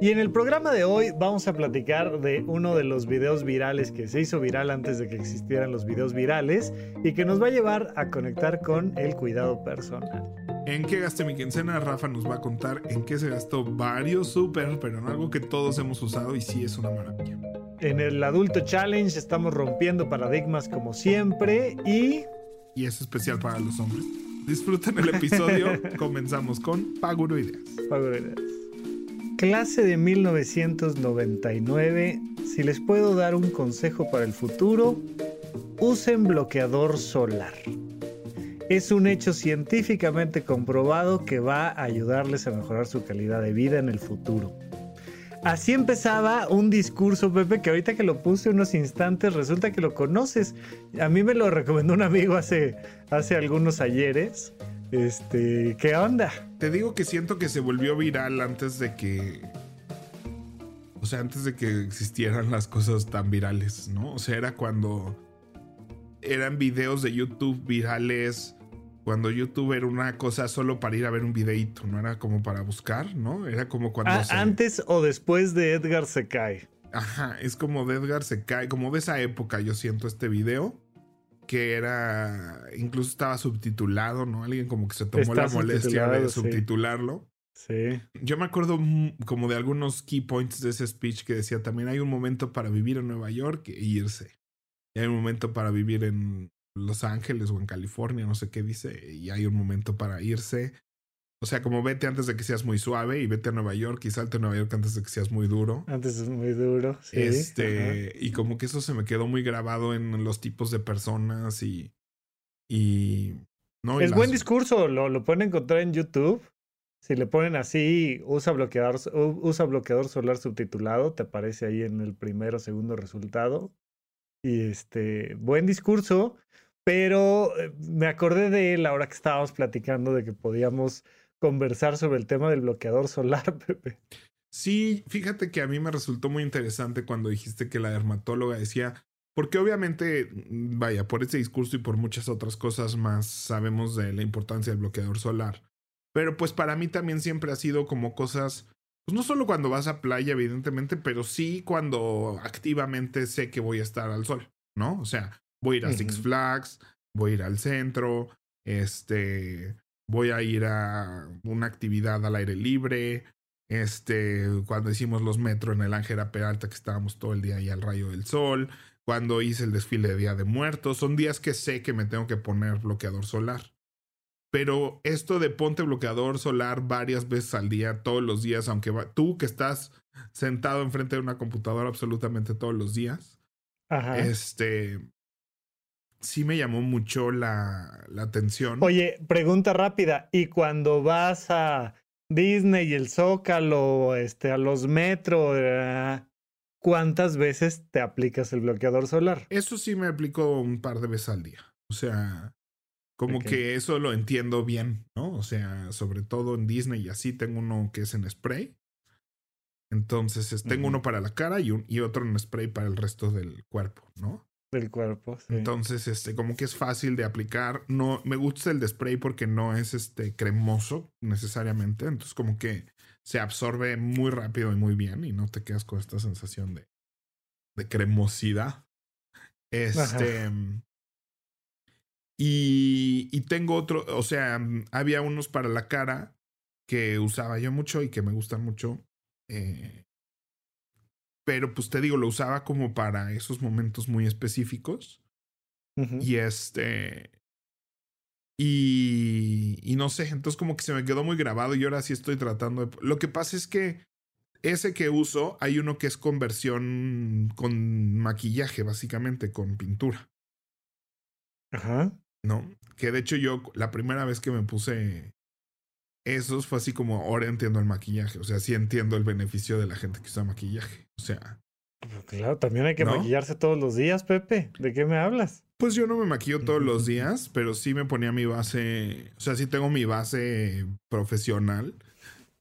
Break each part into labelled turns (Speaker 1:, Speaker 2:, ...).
Speaker 1: Y en el programa de hoy vamos a platicar de uno de los videos virales que se hizo viral antes de que existieran los videos virales y que nos va a llevar a conectar con el cuidado personal.
Speaker 2: ¿En qué gasté mi quincena? Rafa nos va a contar en qué se gastó varios súper, pero en algo que todos hemos usado y sí es una maravilla.
Speaker 1: En el Adulto Challenge estamos rompiendo paradigmas como siempre y...
Speaker 2: Y es especial para los hombres. Disfruten el episodio. Comenzamos con Paguro Ideas.
Speaker 1: Paguro Ideas. Clase de 1999, si les puedo dar un consejo para el futuro, usen bloqueador solar. Es un hecho científicamente comprobado que va a ayudarles a mejorar su calidad de vida en el futuro. Así empezaba un discurso, Pepe, que ahorita que lo puse unos instantes resulta que lo conoces. A mí me lo recomendó un amigo hace, hace algunos ayeres. Este, ¿qué onda?
Speaker 2: Te digo que siento que se volvió viral antes de que. O sea, antes de que existieran las cosas tan virales, ¿no? O sea, era cuando eran videos de YouTube virales. Cuando YouTube era una cosa solo para ir a ver un videíto, no era como para buscar, ¿no? Era como cuando.
Speaker 1: Ah, Antes o después de Edgar se cae.
Speaker 2: Ajá, es como de Edgar se cae, como de esa época yo siento este video que era, incluso estaba subtitulado, ¿no? Alguien como que se tomó la molestia de subtitularlo.
Speaker 1: Sí.
Speaker 2: Yo me acuerdo como de algunos key points de ese speech que decía también hay un momento para vivir en Nueva York e irse. Y hay un momento para vivir en Los Ángeles o en California, no sé qué dice, y hay un momento para irse. O sea, como vete antes de que seas muy suave y vete a Nueva York y salte a Nueva York antes de que seas muy duro.
Speaker 1: Antes es muy duro, sí.
Speaker 2: Este, y como que eso se me quedó muy grabado en los tipos de personas y. y
Speaker 1: no, es buen discurso, lo, lo pueden encontrar en YouTube. Si le ponen así, usa bloqueador, usa bloqueador solar subtitulado, te aparece ahí en el primero o segundo resultado. Y este, buen discurso, pero eh, me acordé de él ahora que estábamos platicando de que podíamos conversar sobre el tema del bloqueador solar, Pepe.
Speaker 2: Sí, fíjate que a mí me resultó muy interesante cuando dijiste que la dermatóloga decía, porque obviamente, mm, vaya, por ese discurso y por muchas otras cosas más sabemos de la importancia del bloqueador solar. Pero pues para mí también siempre ha sido como cosas, pues no solo cuando vas a playa, evidentemente, pero sí cuando activamente sé que voy a estar al sol, ¿no? O sea, voy a ir a Six Flags, voy a ir al centro, este, voy a ir a una actividad al aire libre. Este, cuando hicimos los metros en el Ángela Peralta, que estábamos todo el día ahí al rayo del sol. Cuando hice el desfile de Día de Muertos. Son días que sé que me tengo que poner bloqueador solar. Pero esto de ponte bloqueador solar varias veces al día, todos los días, aunque tú que estás sentado enfrente de una computadora absolutamente todos los días, este, sí me llamó mucho la, la, atención.
Speaker 1: Oye, pregunta rápida. ¿Y cuando vas a Disney y el Zócalo, este, a los metros, eh, cuántas veces te aplicas el bloqueador solar?
Speaker 2: Eso sí me aplico un par de veces al día. O sea, como que eso lo entiendo bien, ¿no? O sea, sobre todo en Disney y así tengo uno que es en spray. Entonces, tengo uno para la cara y, un, y otro en spray para el resto del cuerpo, ¿no?
Speaker 1: Del cuerpo.
Speaker 2: Entonces, este, como que es fácil de aplicar. No, me gusta el de spray porque no es este cremoso necesariamente. Entonces, como que se absorbe muy rápido y muy bien. Y no te quedas con esta sensación de, de cremosidad. Este. Y, y tengo otro, o sea, había unos para la cara que usaba yo mucho y que me gustan mucho. Eh, pero pues te digo, lo usaba como para esos momentos muy específicos. Y este. Y, y no sé, entonces como que se me quedó muy grabado y ahora sí estoy tratando de... Lo que pasa es que ese que uso, hay uno que es conversión con maquillaje, básicamente, con pintura.
Speaker 1: Ajá.
Speaker 2: No, que de hecho yo la primera vez que me puse esos fue así como ahora entiendo el maquillaje. O sea, sí entiendo el beneficio de la gente que usa maquillaje. O sea,
Speaker 1: Pues claro, también hay que maquillarse todos los días, Pepe. ¿De qué me hablas?
Speaker 2: Pues yo no me maquillo todos los días, pero sí me ponía mi base, o sea, sí tengo mi base profesional.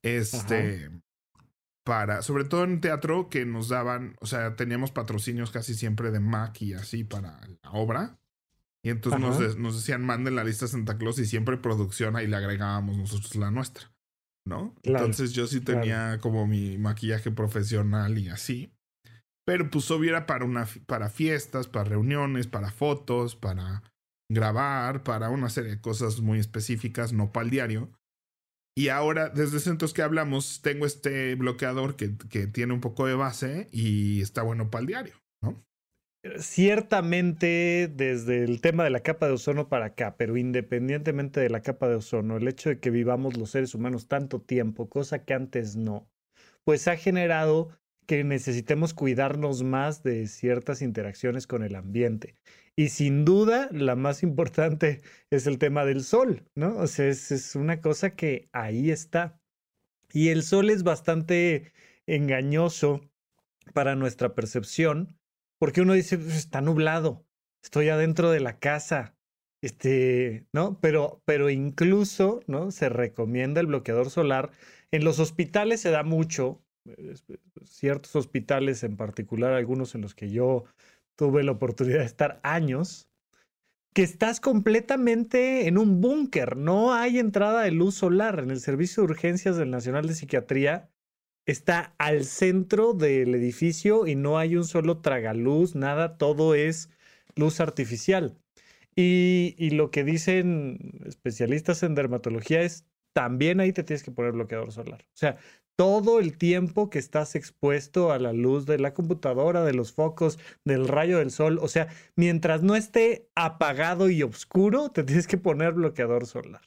Speaker 2: Este, para, sobre todo en teatro que nos daban, o sea, teníamos patrocinios casi siempre de Mac y así para la obra. Y entonces nos, nos, decían, manden la lista Santa Claus y siempre producción ahí le agregábamos nosotros la nuestra, ¿no? entonces yo sí tenía como mi maquillaje profesional y así. Pero pues hubiera para, una, para fiestas, para reuniones, para fotos, para grabar, para una serie de cosas muy específicas, no para el diario. Y ahora, desde centros que hablamos, tengo este bloqueador que, que tiene un poco de base y está bueno para el diario, ¿no?
Speaker 1: Ciertamente, desde el tema de la capa de ozono para acá, pero independientemente de la capa de ozono, el hecho de que vivamos los seres humanos tanto tiempo, cosa que antes no, pues ha generado que necesitemos cuidarnos más de ciertas interacciones con el ambiente. Y sin duda, la más importante es el tema del sol, ¿no? O sea, es, una cosa que ahí está. Y el sol es bastante engañoso para nuestra percepción, porque uno dice, pues, está nublado, estoy adentro de la casa, este, ¿no? Pero, pero incluso, ¿no? Se recomienda el bloqueador solar. En los hospitales se da mucho, ciertos hospitales en particular, algunos en los que yo tuve la oportunidad de estar años, que estás completamente en un búnker, no hay entrada de luz solar. En el servicio de urgencias del Nacional de Psiquiatría está al centro del edificio y no hay un solo tragaluz, nada, todo es luz artificial. Y, lo que dicen especialistas en dermatología es también ahí te tienes que poner bloqueador solar. O sea, todo el tiempo que estás expuesto a la luz de la computadora, de los focos, del rayo del sol. O sea, mientras no esté apagado y oscuro, te tienes que poner bloqueador solar.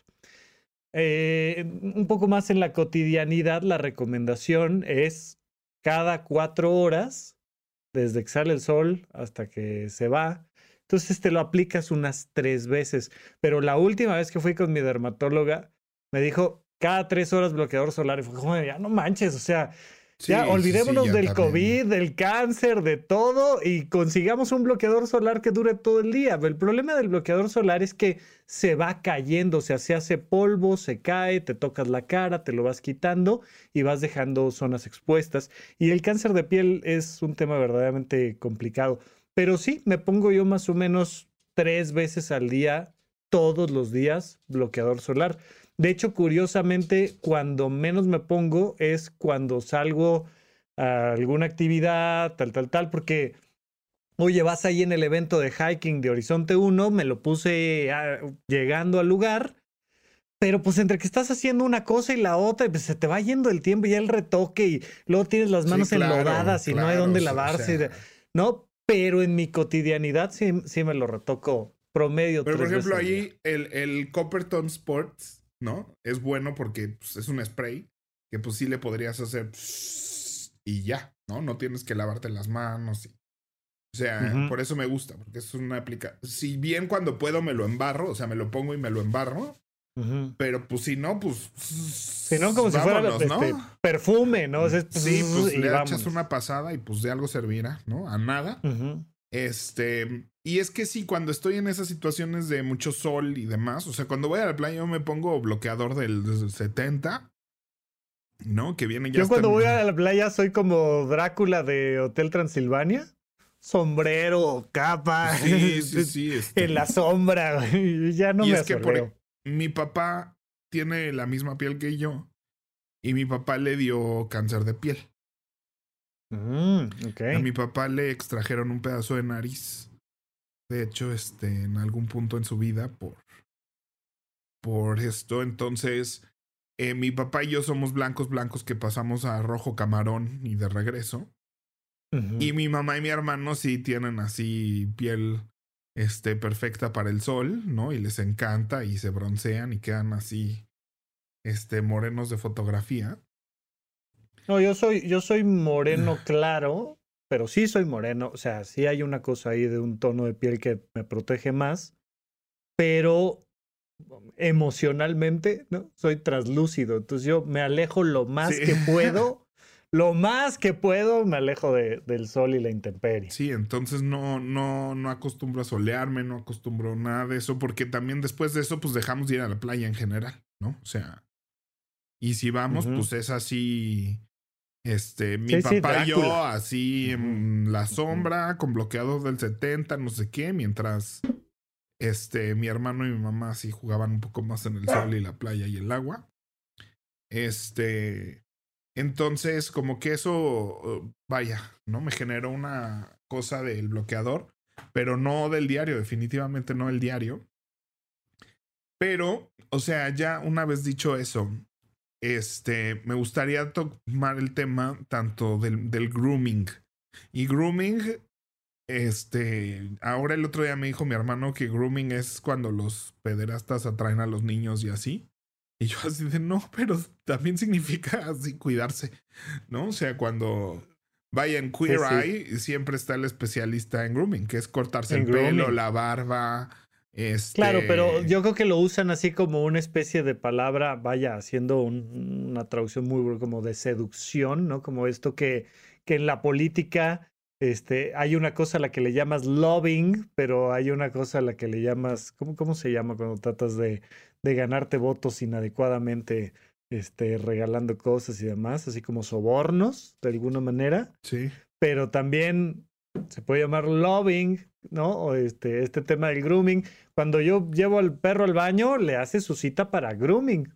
Speaker 1: Eh, un poco más en la cotidianidad, la recomendación es cada cuatro horas, desde que sale el sol hasta que se va. Entonces te lo aplicas unas tres veces. Pero la última vez que fui con mi dermatóloga, me dijo, cada tres horas bloqueador solar. Y fue como, ya no manches, o sea, ya olvidémonos del COVID, del cáncer, de todo y consigamos un bloqueador solar que dure todo el día. El problema del bloqueador solar es que se va cayendo, o sea, se hace polvo, se cae, te tocas la cara, te lo vas quitando y vas dejando zonas expuestas. Y el cáncer de piel es un tema verdaderamente complicado. Pero sí, me pongo yo más o menos tres veces al día, todos los días, bloqueador solar. De hecho, curiosamente, cuando menos me pongo es cuando salgo a alguna actividad, tal, tal, tal, porque, oye, vas ahí en el evento de hiking de Horizonte 1, me lo puse ah, llegando al lugar, pero pues entre que estás haciendo una cosa y la otra, pues se te va yendo el tiempo y el retoque y luego tienes las manos enlodadas y no hay dónde lavarse, ¿no? Pero en mi cotidianidad sí, sí me lo retoco promedio.
Speaker 2: Pero por ejemplo, ahí el, el Copperton Sports ¿no? Es bueno porque pues, es un spray que pues sí le podrías hacer y ya, ¿no? No tienes que lavarte las manos. Y, o sea, por eso me gusta, porque es una aplicación. Si bien cuando puedo me lo embarro, o sea, me lo pongo y me lo embarro. Pero pues si no, pues.
Speaker 1: Si no, como si fuera ¿no? Este, perfume, ¿no?
Speaker 2: sí, pues le echas una pasada y pues de algo servirá, ¿no? A nada. Este, y es que sí, cuando estoy en esas situaciones de mucho sol y demás, o sea, cuando voy a la playa yo me pongo bloqueador del, 70, ¿no? Que viene ya.
Speaker 1: Yo cuando voy a la playa soy como Drácula de Hotel Transilvania. Sombrero, capa. Sí, sí, sí. Este. En la sombra. ya no y me es que por,
Speaker 2: mi papá tiene la misma piel que yo. Y mi papá le dio cáncer de piel.
Speaker 1: Mm,
Speaker 2: a mi papá le extrajeron un pedazo de nariz. De hecho, este, en algún punto en su vida, por, por esto. Entonces, eh, mi papá y yo somos blancos, blancos que pasamos a rojo camarón y de regreso. Y mi mamá y mi hermano sí tienen así piel este, perfecta para el sol, ¿no? Y les encanta y se broncean y quedan así, este, morenos de fotografía.
Speaker 1: No, yo soy, yo soy moreno claro, pero sí soy moreno. O sea, sí hay una cosa ahí de un tono de piel que me protege más, pero emocionalmente, ¿no? Soy translúcido. Entonces yo me alejo lo más que puedo, lo más que puedo me alejo de, del sol y la intemperie.
Speaker 2: Sí, entonces no, no, no acostumbro a solearme, no acostumbro nada de eso, porque también después de eso, pues dejamos de ir a la playa en general, ¿no? O sea, y si vamos, pues es así. Este, mi papá y yo así en la sombra, con bloqueador del 70, no sé qué, mientras este, mi hermano y mi mamá así jugaban un poco más en el sol y la playa y el agua. Este, entonces, como que eso, vaya, ¿no? Me generó una cosa del bloqueador, pero no del diario, definitivamente no el diario. Pero, o sea, ya una vez dicho eso, este, me gustaría tomar el tema tanto del, del grooming. Y grooming, este, ahora el otro día me dijo mi hermano que grooming es cuando los pederastas atraen a los niños y así. Y yo así de, no, pero también significa así cuidarse, ¿no? O sea, cuando vayan Queer Eye, siempre está el especialista en grooming, que es cortarse el pelo, la barba. Este...
Speaker 1: Claro, pero yo creo que lo usan así como una especie de palabra, vaya, haciendo una traducción muy como de seducción, ¿no? Como esto que, que en la política este, hay una cosa a la que le llamas loving, pero hay una cosa a la que le llamas, ¿cómo, cómo se llama cuando tratas de, de ganarte votos inadecuadamente, este, regalando cosas y demás, así como sobornos, de alguna manera?
Speaker 2: Sí.
Speaker 1: Pero también se puede llamar loving, ¿no? O este, este tema del grooming. Cuando yo llevo al perro al baño, le hace su cita para grooming.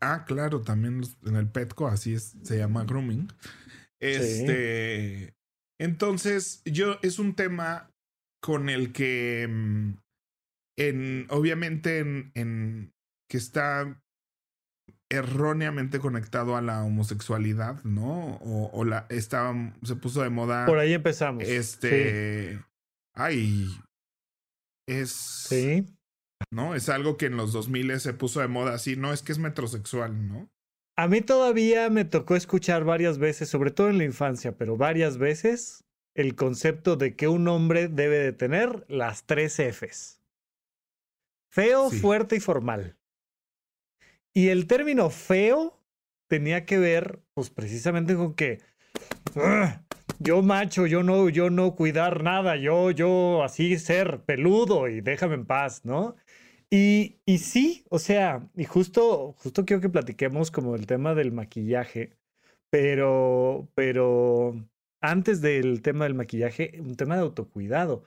Speaker 2: Ah, claro, también en el Petco así es, se llama grooming. Este, entonces, yo es un tema con el que, mm, en, obviamente, en, en que está erróneamente conectado a la homosexualidad, ¿no? O, o, la estaba se puso de moda.
Speaker 1: Por ahí empezamos.
Speaker 2: Este, ay, es
Speaker 1: Sí.
Speaker 2: ¿No? Es algo que en los 2000 se puso de moda así, no es que es metrosexual, ¿no?
Speaker 1: A mí todavía me tocó escuchar varias veces, sobre todo en la infancia, pero varias veces, el concepto de que un hombre debe de tener las tres Fs. Feo, fuerte y formal. Y el término feo tenía que ver, pues precisamente con que yo macho, yo no, yo no cuidar nada, yo, yo así ser peludo y déjame en paz, ¿no? Y, y sí, o sea, y justo, justo quiero que platiquemos como el tema del maquillaje, pero, pero antes del tema del maquillaje, un tema de autocuidado.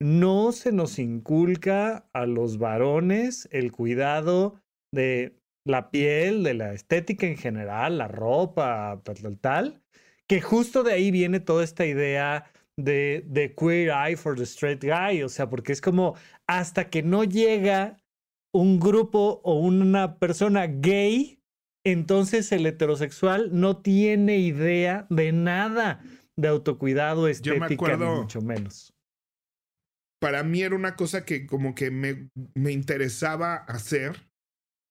Speaker 1: No se nos inculca a los varones el cuidado de la piel, de la estética en general, la ropa, tal, tal, tal, que justo de ahí viene toda esta idea de, de queer eye for the straight guy, o sea, porque es como hasta que no llega un grupo o una persona gay, entonces el heterosexual no tiene idea de nada de autocuidado, estética, ni mucho menos.
Speaker 2: Para mí era una cosa que como que me, me interesaba hacer,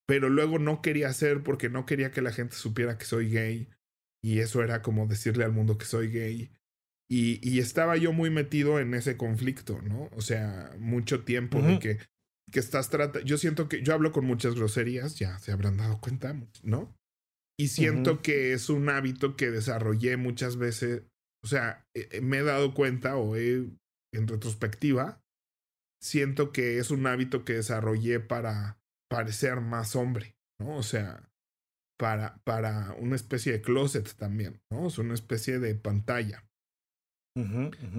Speaker 2: pero luego no quería hacer porque no quería que la gente supiera que soy gay. Y eso era como decirle al mundo que soy gay. Y, y, estaba yo muy metido en ese conflicto, ¿no? O sea, mucho tiempo de que, que estás tratando. Yo siento que yo hablo con muchas groserías, ya se habrán dado cuenta, ¿no? Y siento que es un hábito que desarrollé muchas veces. O sea, eh, eh, me he dado cuenta o he, en retrospectiva, siento que es un hábito que desarrollé para parecer más hombre, ¿no? O sea, para, para una especie de closet también, ¿no? Es una especie de pantalla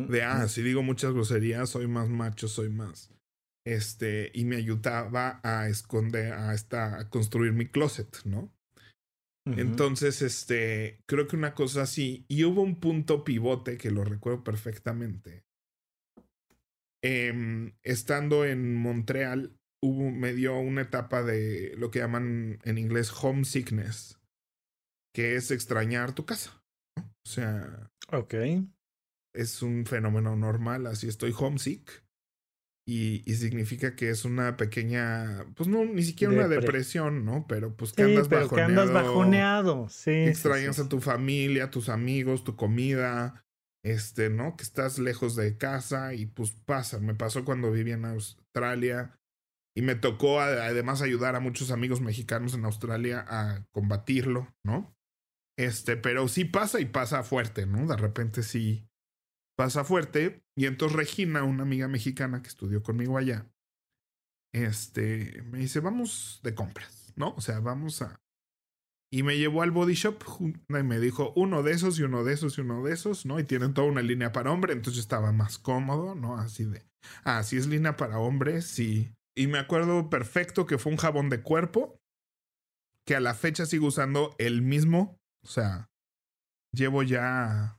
Speaker 2: de, ah, si digo muchas groserías, soy más macho, soy más. Este, y me ayudaba a esconder, a, esta, a construir mi closet, ¿no? Entonces, este, creo que una cosa así, y hubo un punto pivote que lo recuerdo perfectamente. Em, estando en Montreal, hubo, me dio una etapa de lo que llaman en inglés homesickness, que es extrañar tu casa. O sea.
Speaker 1: Ok
Speaker 2: es un fenómeno normal, así estoy homesick. Y, y, significa que es una pequeña, pues no, ni siquiera una depresión, ¿no? Pero pues que andas
Speaker 1: pero Que andas bajoneado, sí.
Speaker 2: Extrañas a tu familia, a tus amigos, tu comida, este, ¿no? Que estás lejos de casa y pues pasa. Me pasó cuando vivía en Australia y me tocó además ayudar a muchos amigos mexicanos en Australia a combatirlo, ¿no? Este, pero sí pasa y pasa fuerte, ¿no? De repente sí pasa fuerte. Y entonces Regina, una amiga mexicana que estudió conmigo allá, este, me dice, vamos de compras, ¿no? O sea, vamos a... Y me llevó al body shop y me dijo, uno de esos y uno de esos y uno de esos, ¿no? Y tienen toda una línea para hombre, entonces estaba más cómodo, ¿no? Así de, ah, sí es línea para hombres, sí. Y me acuerdo perfecto que fue un jabón de cuerpo, que a la fecha sigo usando el mismo, o sea, llevo ya,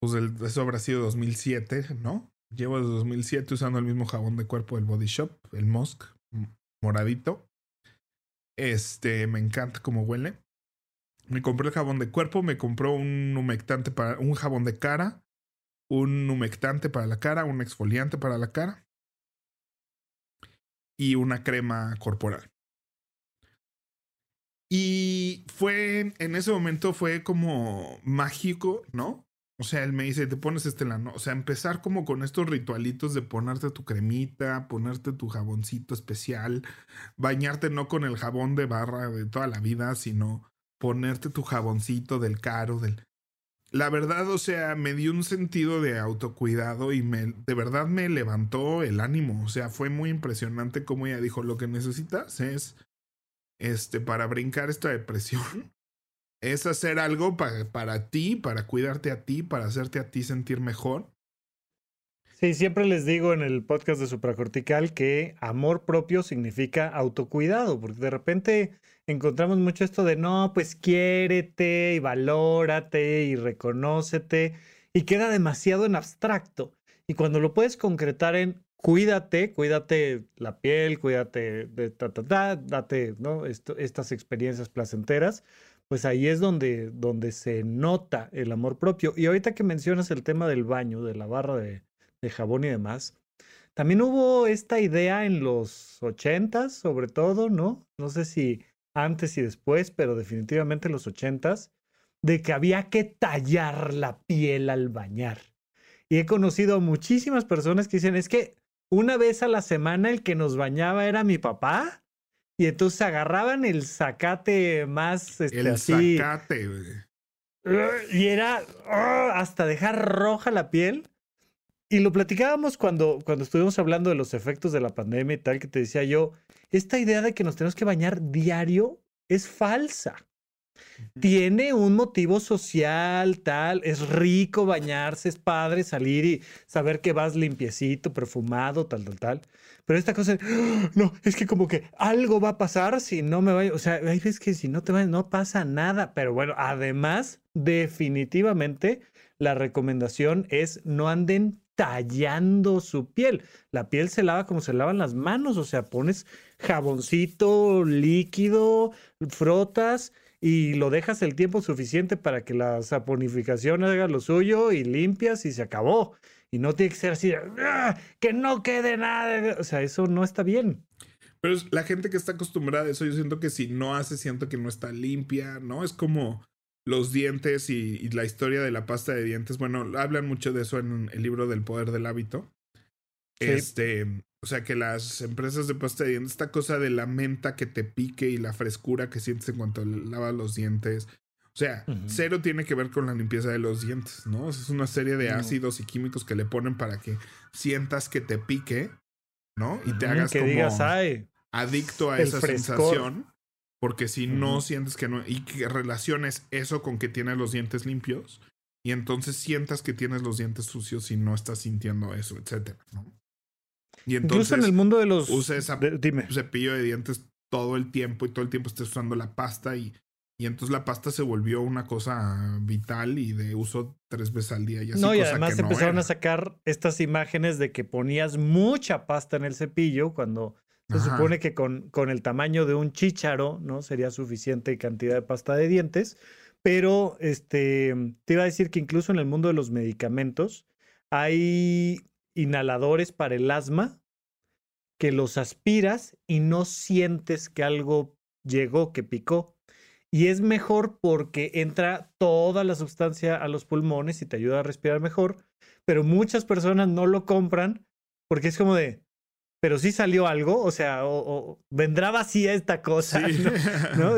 Speaker 2: pues eso habrá sido 2007, ¿no? Llevo desde 2007 usando el mismo jabón de cuerpo del Body Shop, el Musk, moradito. Este, me encanta cómo huele. Me compré el jabón de cuerpo, me compró un humectante para un jabón de cara, un humectante para la cara, un exfoliante para la cara y una crema corporal. Y fue, en ese momento fue como mágico, ¿no? O sea, él me dice, te pones este lano. O sea, empezar como con estos ritualitos de ponerte tu cremita, ponerte tu jaboncito especial, bañarte no con el jabón de barra de toda la vida, sino ponerte tu jaboncito del caro, del... La verdad, o sea, me dio un sentido de autocuidado y me, de verdad me levantó el ánimo. O sea, fue muy impresionante como ella dijo, lo que necesitas es, este, para brincar esta depresión, es hacer algo para, para ti, para cuidarte a ti, para hacerte a ti sentir mejor.
Speaker 1: Sí, siempre les digo en el podcast de Supracortical que amor propio significa autocuidado, porque de repente encontramos mucho esto de no, pues quiérete y valórate y reconócete y queda demasiado en abstracto. Y cuando lo puedes concretar en cuídate, cuídate la piel, cuídate de ta, ta, ta, date ¿no? estas experiencias placenteras, pues ahí es donde, donde se nota el amor propio. Y ahorita que mencionas el tema del baño, de la barra de, jabón y demás, también hubo esta idea en los ochentas, sobre todo, ¿no? No sé si antes y después, pero definitivamente en los ochentas, de que había que tallar la piel al bañar. Y he conocido a muchísimas personas que dicen, es que una vez a la semana el que nos bañaba era mi papá y entonces agarraban el zacate más este,
Speaker 2: el zacate,
Speaker 1: Y era ¡ah! hasta dejar roja la piel. Y lo platicábamos cuando, cuando estuvimos hablando de los efectos de la pandemia y tal, que te decía yo, esta idea de que nos tenemos que bañar diario es falsa. Tiene un motivo social, tal, es rico bañarse, es padre salir y saber que vas limpiecito, perfumado, tal, tal, tal. Pero esta cosa, ¡ah! no, es que como que algo va a pasar si no me vaya, o sea, hay veces que si no te va, no pasa nada. Pero bueno, además, definitivamente, la recomendación es no anden tallando su piel. La piel se lava como se lavan las manos, o sea, pones jaboncito líquido, frotas y lo dejas el tiempo suficiente para que la saponificación haga lo suyo y limpias y se acabó. Y no tiene que ser así, ¡Ah! que no quede nada. O sea, eso no está bien.
Speaker 2: Pero la gente que está acostumbrada a eso, yo siento que si no hace, siento que no está limpia, ¿no? Es como los dientes y, la historia de la pasta de dientes. Bueno, hablan mucho de eso en el libro del poder del hábito. Este, o sea, que las empresas de pasta de dientes, esta cosa de la menta que te pique y la frescura que sientes en cuanto lavas los dientes, o sea, cero tiene que ver con la limpieza de los dientes, ¿no? Es una serie de ácidos y químicos que le ponen para que sientas que te pique, ¿no? Y te hagas como adicto a esa sensación. Porque si no sientes que no, y que relaciones eso con que tienes los dientes limpios, y entonces sientas que tienes los dientes sucios y no estás sintiendo eso, etcétera, ¿no?
Speaker 1: Y entonces. Incluso en el mundo de los.
Speaker 2: Usa ese cepillo de dientes todo el tiempo y todo el tiempo estés usando la pasta y y entonces la pasta se volvió una cosa vital y de uso tres veces al día. Y así,
Speaker 1: no, y además empezaron a sacar estas imágenes de que ponías mucha pasta en el cepillo cuando se supone que con, con el tamaño de un chícharo, ¿no? Sería suficiente cantidad de pasta de dientes. Pero este, te iba a decir que incluso en el mundo de los medicamentos hay inhaladores para el asma que los aspiras y no sientes que algo llegó, que picó. Y es mejor porque entra toda la sustancia a los pulmones y te ayuda a respirar mejor. Pero muchas personas no lo compran porque es como de, pero sí salió algo, o sea, o, vendrá vacía esta cosa, ¿no?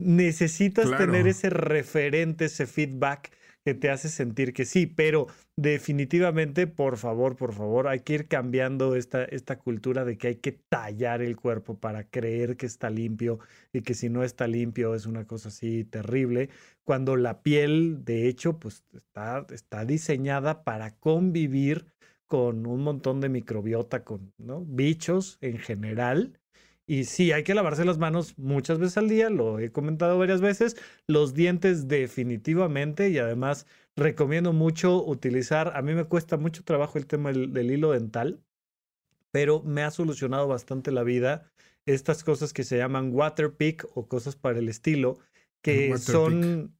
Speaker 1: Necesitas tener ese referente, ese feedback que te hace sentir que sí, pero definitivamente, por favor, por favor, hay que ir cambiando esta, esta cultura de que hay que tallar el cuerpo para creer que está limpio y que si no está limpio es una cosa así terrible, cuando la piel, de hecho, pues está, está diseñada para convivir con un montón de microbiota, con ¿no? bichos en general. Y sí, hay que lavarse las manos muchas veces al día, lo he comentado varias veces, los dientes definitivamente y además recomiendo mucho utilizar, a mí me cuesta mucho trabajo el tema del, hilo dental, pero me ha solucionado bastante la vida estas cosas que se llaman water pick o cosas para el estilo, que son,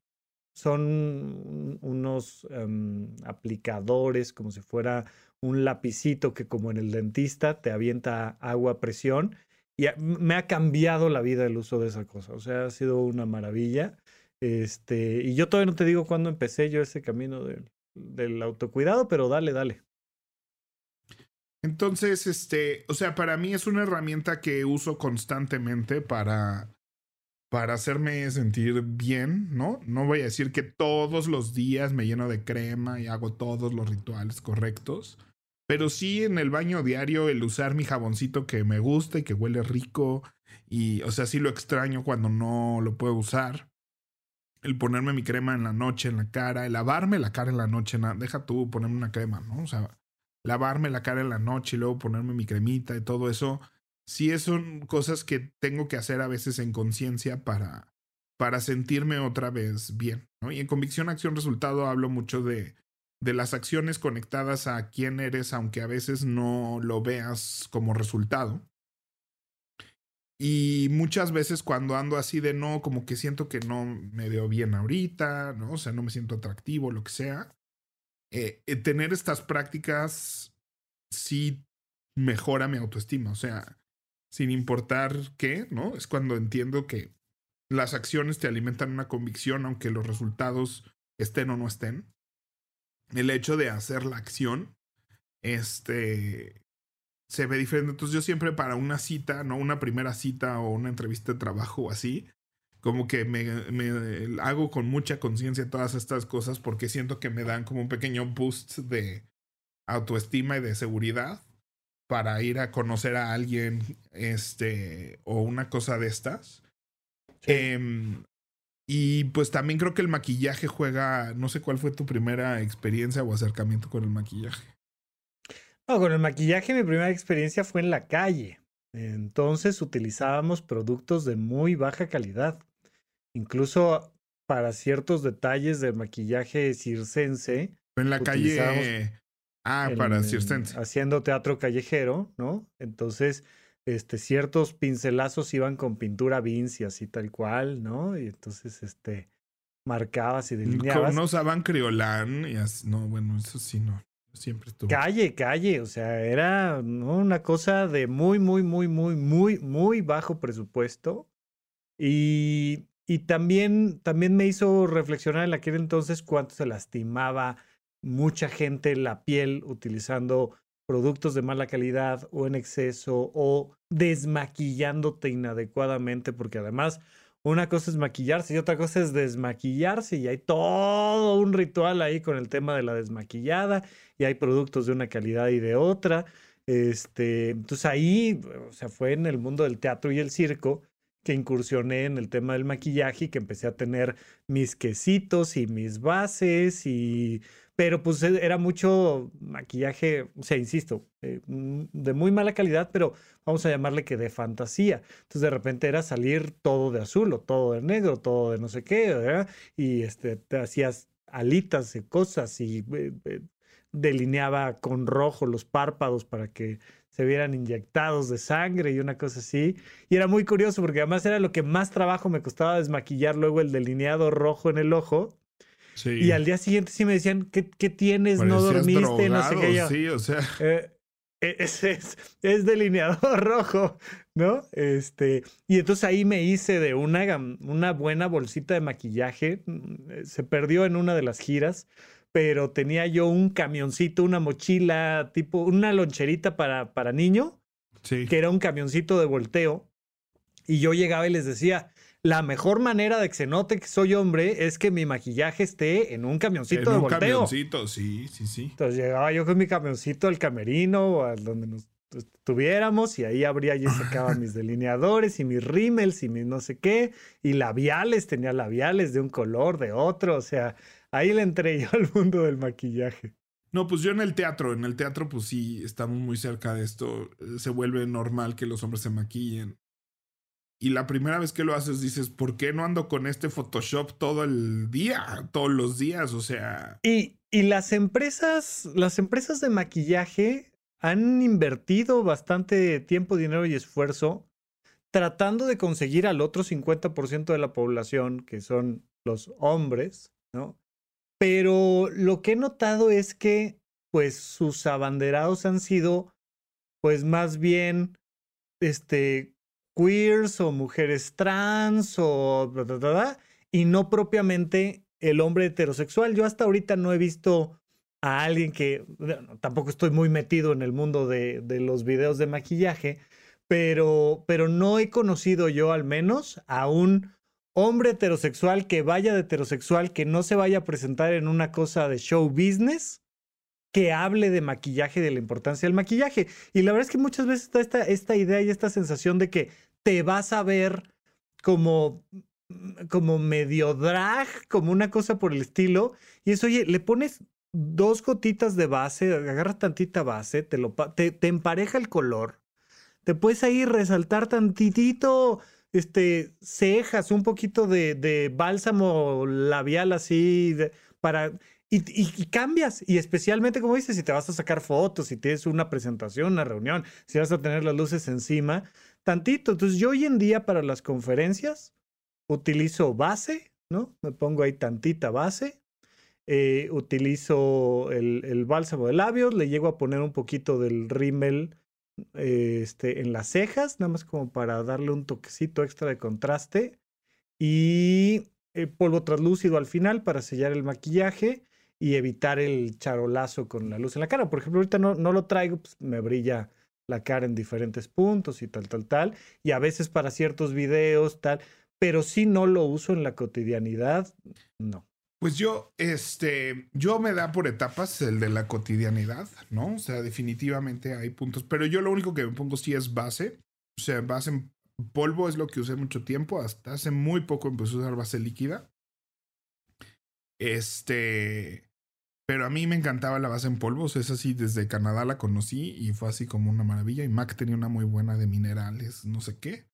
Speaker 1: son unos em, aplicadores como si fuera un lapicito que como en el dentista te avienta agua a presión. Y me ha cambiado la vida el uso de esa cosa. O sea, ha sido una maravilla. Este, y yo todavía no te digo cuándo empecé yo ese camino del, autocuidado, pero dale, dale.
Speaker 2: Entonces, este, o sea, para mí es una herramienta que uso constantemente para, para hacerme sentir bien, ¿no? No voy a decir que todos los días me lleno de crema y hago todos los rituales correctos, pero sí en el baño diario el usar mi jaboncito que me gusta y que huele rico. Y, o sea, sí lo extraño cuando no lo puedo usar. El ponerme mi crema en la noche en la cara, el lavarme la cara en la noche, deja tú ponerme una crema, ¿no? O sea, lavarme la cara en la noche y luego ponerme mi cremita y todo eso. Sí, son cosas que tengo que hacer a veces en conciencia para, para sentirme otra vez bien, ¿no? Y en convicción, acción, resultado hablo mucho de de las acciones conectadas a quién eres, aunque a veces no lo veas como resultado. Y muchas veces cuando ando así de no, como que siento que no me veo bien ahorita, ¿no? O sea, no me siento atractivo, lo que sea. Eh, eh, tener estas prácticas sí mejora mi autoestima. O sea, sin importar qué, ¿no? Es cuando entiendo que las acciones te alimentan una convicción, aunque los resultados estén o no estén el hecho de hacer la acción, este, se ve diferente. Entonces yo siempre para una cita, no una primera cita o una entrevista de trabajo o así, como que me, me hago con mucha conciencia todas estas cosas porque siento que me dan como un pequeño boost de autoestima y de seguridad para ir a conocer a alguien, este, o una cosa de estas. Em, y pues también creo que el maquillaje juega, no sé cuál fue tu primera experiencia o acercamiento con el maquillaje.
Speaker 1: No, con el maquillaje mi primera experiencia fue en la calle. Entonces utilizábamos productos de muy baja calidad. Incluso para ciertos detalles de maquillaje circense.
Speaker 2: En la calle. Ah, para circense.
Speaker 1: Haciendo teatro callejero, ¿no? Entonces este, ciertos pincelazos iban con pintura Vinci, así tal cual, ¿no? Y entonces, este, marcabas y delineabas.
Speaker 2: No usaban criolán y así, no, bueno, eso sí, no. Siempre estuvo.
Speaker 1: Calle, calle, o sea, era ¿no? una cosa de muy, muy, muy, muy, muy, muy bajo presupuesto. Y, y también, también me hizo reflexionar en aquel entonces cuánto se lastimaba mucha gente la piel utilizando productos de mala calidad o en exceso o desmaquillándote inadecuadamente, porque además una cosa es maquillarse y otra cosa es desmaquillarse y hay todo un ritual ahí con el tema de la desmaquillada y hay productos de una calidad y de otra. Este, entonces ahí, o sea, fue en el mundo del teatro y el circo que incursioné en el tema del maquillaje y que empecé a tener mis quesitos y mis bases y pero pues e, era mucho maquillaje, o sea, insisto, eh, mm, de muy mala calidad, pero vamos a llamarle que de fantasía. Entonces de repente era salir todo de azul o todo de negro, todo de no sé qué, ¿verdad? Y este, te hacías alitas de cosas y eh, eh, delineaba con rojo los párpados para que se vieran inyectados de sangre y una cosa así. Y era muy curioso porque además era lo que más trabajo me costaba desmaquillar luego el delineado rojo en el ojo y al día siguiente sí me decían, ¿qué, qué tienes? ¿No dormiste? no sé qué.
Speaker 2: sí, o sea.
Speaker 1: Eh, e, es, es, es, delineador rojo, ¿no? Este, y entonces ahí me hice de una, una buena bolsita de maquillaje. Mm, se perdió en una de las giras, pero tenía yo un camioncito, una mochila, tipo una loncherita para, para niño.
Speaker 2: Sí.
Speaker 1: que era un camioncito de volteo. Y yo llegaba y les decía, la mejor manera de que se note que soy hombre es que mi maquillaje esté en un camioncito
Speaker 2: en
Speaker 1: de
Speaker 2: un
Speaker 1: volteo.
Speaker 2: camioncito, sí, sí, sí.
Speaker 1: Entonces llegaba yo con mi camioncito al camerino o a donde nos estuviéramos y ahí abría y sacaba mis delineadores y mis rímels y mis no sé qué y labiales, tenía labiales de un color, de otro, o sea, ahí le entré yo al mundo del maquillaje.
Speaker 2: No, pues yo en el teatro, en el teatro pues sí, estamos muy cerca de esto. Se vuelve normal que los hombres se maquillen. Y la primera vez que lo haces dices, ¿por qué no ando con este Photoshop todo el día, todos los días? O sea...
Speaker 1: Y, y las empresas, las empresas de maquillaje han invertido bastante tiempo, dinero y esfuerzo tratando de conseguir al otro 50% de la población, que son los hombres, ¿no? Pero lo que he notado es que, pues, sus abanderados han sido, pues, más bien, este, queers o mujeres trans o y no propiamente el hombre heterosexual. Yo hasta ahorita no he visto a alguien que tampoco estoy muy metido en el mundo de, de, los videos de maquillaje, pero, pero no he conocido yo al menos a un hombre heterosexual que vaya de heterosexual, que no se vaya a presentar en una cosa de show business, que hable de maquillaje, de la importancia del maquillaje. Y la verdad es que muchas veces está esta, esta idea y esta sensación de que te vas a ver como como medio drag, como una cosa por el estilo. Y eso, oye, le pones dos gotitas de base, agarras tantita base, te, lo, te, te empareja el color, te puedes ahí resaltar tantitito, este, cejas, un poquito de, bálsamo labial así, para... Y, y, y, cambias, y especialmente, como dices, si te vas a sacar fotos, si tienes una presentación, una reunión, si vas a tener las luces encima, tantito. Entonces, yo hoy en día para las conferencias utilizo base, ¿no? Me pongo ahí tantita base, eh, utilizo el, bálsamo de labios, le llego a poner un poquito del rímel eh, este, en las cejas, nada más como para darle un toquecito extra de contraste. Y el polvo translúcido al final para sellar el maquillaje y evitar el charolazo con la luz en la cara. Por ejemplo, ahorita no, no lo traigo, pues me brilla la cara en diferentes puntos y tal, tal, tal. Y a veces para ciertos videos, tal. Pero si no lo uso en la cotidianidad, no.
Speaker 2: Pues yo, este, yo me da por etapas el de la cotidianidad, ¿no? O sea, definitivamente hay puntos, pero yo lo único que me pongo sí es base. O sea, base en polvo es lo que usé mucho tiempo, hasta hace muy poco empecé a usar base líquida. Este, pero a mí me encantaba la base en polvos, es así, desde Canadá la conocí y fue así como una maravilla. Y Mac tenía una muy buena de minerales, no sé qué.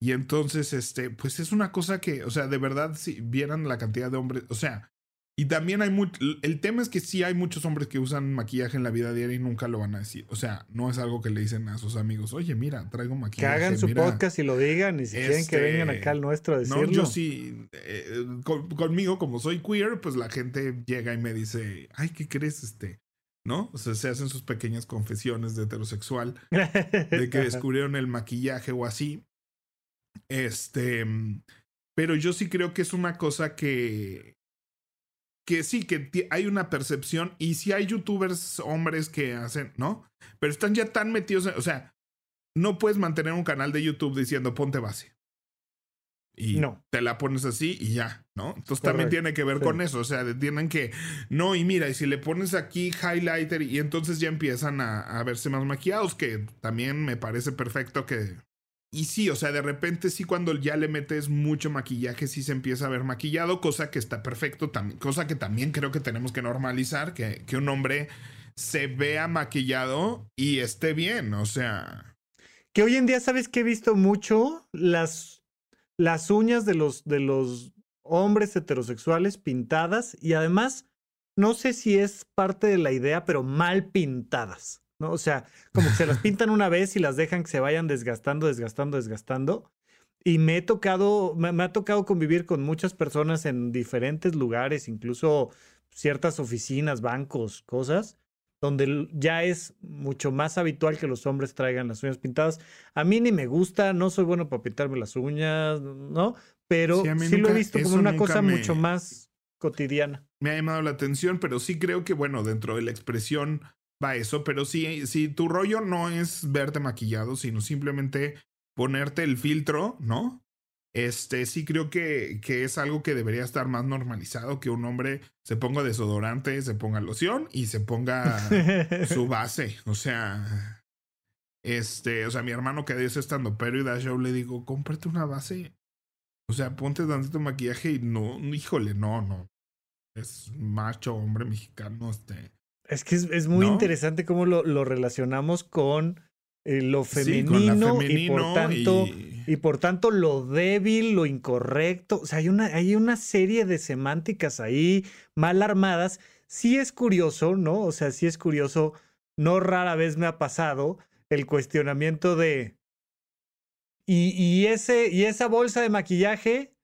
Speaker 2: Y entonces, este, pues es una cosa que, o sea, de verdad, si vieran la cantidad de hombres, o sea, y también hay mucho, el tema es que sí hay muchos hombres que usan maquillaje en la vida diaria y nunca lo van a decir. O sea, no es algo que le dicen a sus amigos, oye, mira, traigo maquillaje.
Speaker 1: Que hagan su
Speaker 2: mira,
Speaker 1: podcast y lo digan, y si este, quieren que vengan acá al nuestro a decirlo.
Speaker 2: No, yo sí, eh, con, conmigo, como soy queer, pues la gente llega y me dice, ay, ¿qué crees? Este, ¿no? O sea, se hacen sus pequeñas confesiones de heterosexual, de que descubrieron el maquillaje o así. Este, pero yo sí creo que es una cosa que, que sí, que hay una percepción y sí hay youtubers hombres que hacen, ¿no? Pero están ya tan metidos, en, o sea, no puedes mantener un canal de YouTube diciendo ponte base. Y
Speaker 1: no.
Speaker 2: te la pones así y ya, ¿no? Entonces Correcto. también tiene que ver sí. con eso, o sea, tienen que, no, y mira, y si le pones aquí highlighter y entonces ya empiezan a, a verse más maquillados, que también me parece perfecto que y sí, o sea, de repente sí cuando ya le metes mucho maquillaje sí se empieza a ver maquillado, cosa que está perfecto, también, cosa que también creo que tenemos que normalizar, que, que un hombre se vea maquillado y esté bien, o sea...
Speaker 1: Que hoy en día, ¿sabes que he visto mucho? Las, las uñas de los, de los hombres heterosexuales pintadas y además, no sé si es parte de la idea, pero mal pintadas. ¿No? O sea, como que se las pintan una vez y las dejan que se vayan desgastando, desgastando, desgastando. Y me he tocado, me, me, ha tocado convivir con muchas personas en diferentes lugares, incluso ciertas oficinas, bancos, cosas, donde ya es mucho más habitual que los hombres traigan las uñas pintadas. A mí ni me gusta, no soy bueno para pintarme las uñas, ¿no? Pero sí, sí nunca, lo he visto como una cosa me, mucho más cotidiana.
Speaker 2: Me ha llamado la atención, pero sí creo que, bueno, dentro de la expresión va eso, pero si, si tu rollo no es verte maquillado, sino simplemente ponerte el filtro, ¿no? Este, sí creo que, que, es algo que debería estar más normalizado, que un hombre se ponga desodorante, se ponga loción y se ponga su base. O sea, este, o sea, mi hermano que dice estando pero y da show, le digo, cómprate una base. O sea, ponte tantito maquillaje y no, híjole, no, no. Es macho, hombre mexicano, este.
Speaker 1: Es que es, muy interesante cómo lo, lo relacionamos con eh, lo femenino, y por tanto y... por tanto lo débil, lo incorrecto, o sea, hay una hay una serie de semánticas ahí mal armadas. Sí es curioso, ¿no? O sea, sí es curioso, no rara vez me ha pasado el cuestionamiento de y, y ese y esa bolsa de maquillaje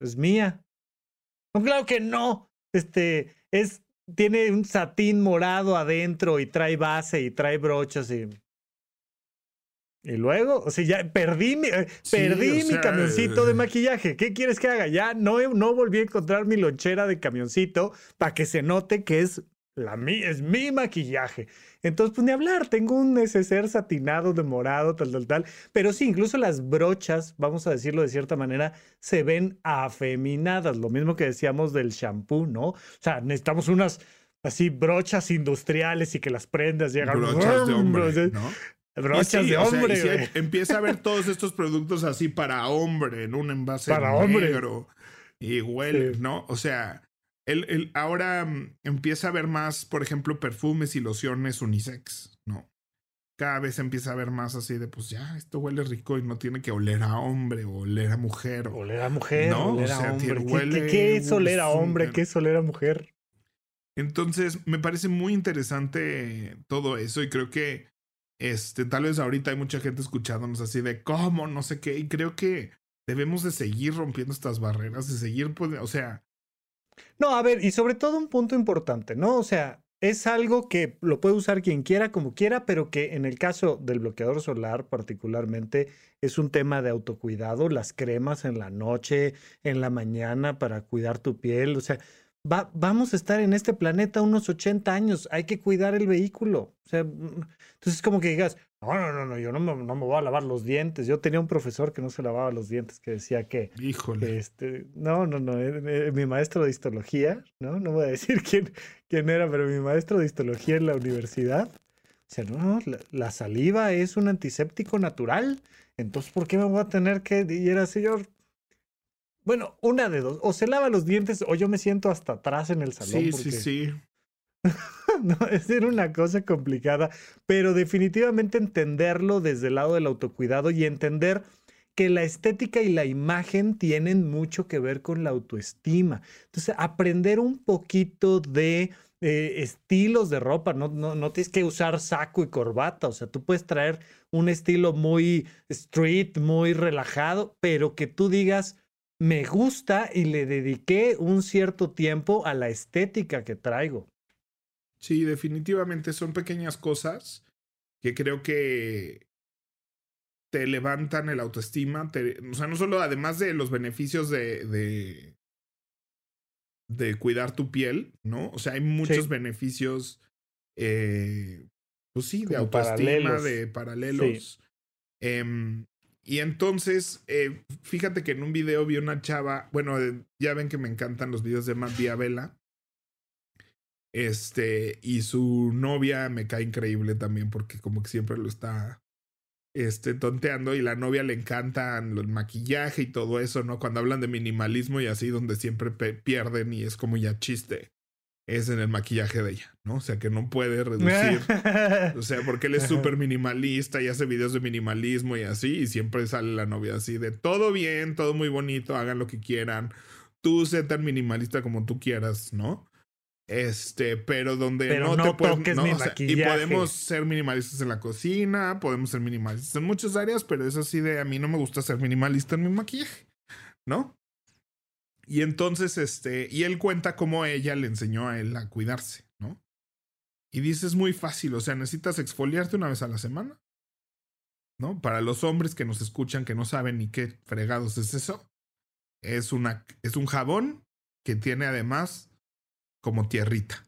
Speaker 1: es mía. No, claro que no. Este es tiene un satín morado adentro y trae base y trae brochas y. Y luego, o sea, ya perdí mi, eh, perdí mi camioncito de eh, maquillaje. ¿Qué quieres que haga? Ya no, no volví a encontrar mi lonchera de camioncito para que se note que es la es mi maquillaje. Entonces, pues ni hablar, tengo un neceser satinado de morado, tal, tal, tal. Pero sí, incluso las brochas, vamos a decirlo de cierta manera, se ven afeminadas. Lo mismo que decíamos del shampoo, ¿no? O sea, necesitamos unas así brochas industriales y que las prendas llegan.
Speaker 2: Brochas de hombre, ¿no? Brochas de hombre. empieza a ver todos estos productos así para hombre, en un envase para negro. Y huele, ¿no? O sea, el, ahora mm, empieza a ver más, por ejemplo, perfumes y lociones unisex, ¿no? Cada vez empieza a ver más así de, pues ya, esto huele rico y no tiene que oler a hombre o oler a mujer.
Speaker 1: Oler a mujer, ¿no? oler a hombre. ¿Qué, es oler a hombre? ¿Qué es oler a mujer?
Speaker 2: Entonces, me parece muy interesante todo eso y creo que, este, tal vez ahorita hay mucha gente escuchándonos así de, ¿cómo? No sé qué. Y creo que debemos de seguir rompiendo estas barreras, de seguir, pues, o sea,
Speaker 1: no, a ver, y sobre todo un punto importante, ¿no? O sea, es algo que lo puede usar quien quiera, como quiera, pero que en el caso del bloqueador solar particularmente es un tema de autocuidado, las cremas en la noche, en la mañana para cuidar tu piel, o sea, va, vamos a estar en este planeta unos 80 años, hay que cuidar el vehículo, o sea, mm, entonces como que digas, no, no, no, no yo no me, no me, voy a lavar los dientes. Yo tenía un profesor que no se lavaba los dientes, que decía que.
Speaker 2: Híjole.
Speaker 1: Este, no, no, no. Eh, eh, mi maestro de histología, ¿no? No voy a decir quién, quién era, pero mi maestro de histología en la universidad. O sea, no, la, la, saliva es un antiséptico natural. Entonces, ¿por qué me voy a tener que.? Y era, señor. Bueno, una de dos. O se lava los dientes o yo me siento hasta atrás en el salón.
Speaker 2: Sí, sí, sí.
Speaker 1: no, es una cosa complicada, pero definitivamente entenderlo desde el lado del autocuidado y entender que la estética y la imagen tienen mucho que ver con la autoestima. Entonces, aprender un poquito de eh, estilos de ropa, no, no, no tienes que usar saco y corbata, o sea, tú puedes traer un estilo muy street, muy relajado, pero que tú digas, me gusta y le dediqué un cierto tiempo a la estética que traigo.
Speaker 2: Sí, definitivamente son pequeñas cosas que creo que te levantan el autoestima. o sea, no solo además de los beneficios de, de, de cuidar tu piel, ¿no? O sea, hay muchos beneficios, eh, pues sí, de autoestima, de paralelos. Em, y entonces, eh, fíjate que en un video vi una chava, bueno, ya ven que me encantan los videos de Matt Diabela. Este, y su novia me cae increíble también porque como que siempre lo está este, tonteando y la novia le encantan el maquillaje y todo eso, ¿no? Cuando hablan de minimalismo y así, donde siempre pierden y es como ya chiste, es en el maquillaje de ella, ¿no? O sea, que no puede reducir, o sea, porque él es súper minimalista y hace videos de minimalismo y así, y siempre sale la novia así de todo bien, todo muy bonito, hagan lo que quieran, tú sé tan minimalista como tú quieras, ¿no? Este, pero donde no, te puedes. No, y podemos ser minimalistas en la cocina, podemos ser minimalistas en muchas áreas, pero es así de a mí no me gusta ser minimalista en mi maquillaje, ¿no? Y entonces, este, y él cuenta cómo ella le enseñó a él a cuidarse, ¿no? Y dice, es muy fácil, o sea, necesitas exfoliarte una vez a la semana, ¿no? Para los hombres que nos escuchan, que no saben ni qué fregados es eso, es, una, es un jabón que tiene además como tierrita.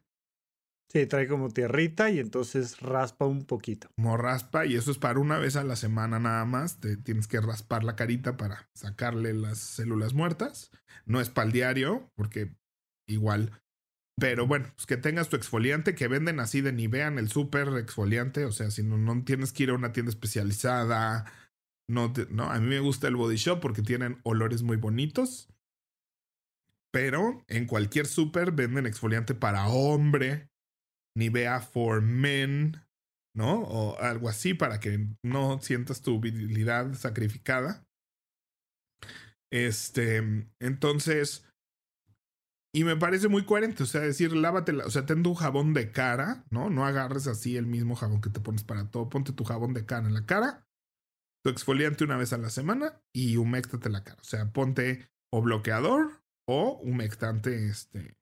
Speaker 1: Sí, trae como tierrita y entonces raspa un poquito.
Speaker 2: Como raspa y eso es para una vez a la semana nada más. Te tienes que raspar la carita para sacarle las células muertas. No es para el diario porque igual. Pero bueno, pues que tengas tu exfoliante que venden así de Nivea en el súper exfoliante. O sea, si no, no tienes que ir a una tienda especializada. No, no, a mí me gusta el Body Shop porque tienen olores muy bonitos. Pero en cualquier súper venden exfoliante para hombre Nivea for Men, ¿no? O algo así para que no sientas tu virilidad sacrificada. Este, entonces, y me parece muy coherente, o sea, decir, lávatela, o sea, ten tu jabón de cara, ¿no? No agarres así el mismo jabón que te pones para todo, ponte tu jabón de cara en la cara, tu exfoliante una vez a la semana y humectate la cara, o sea, ponte o bloqueador o humectante, este,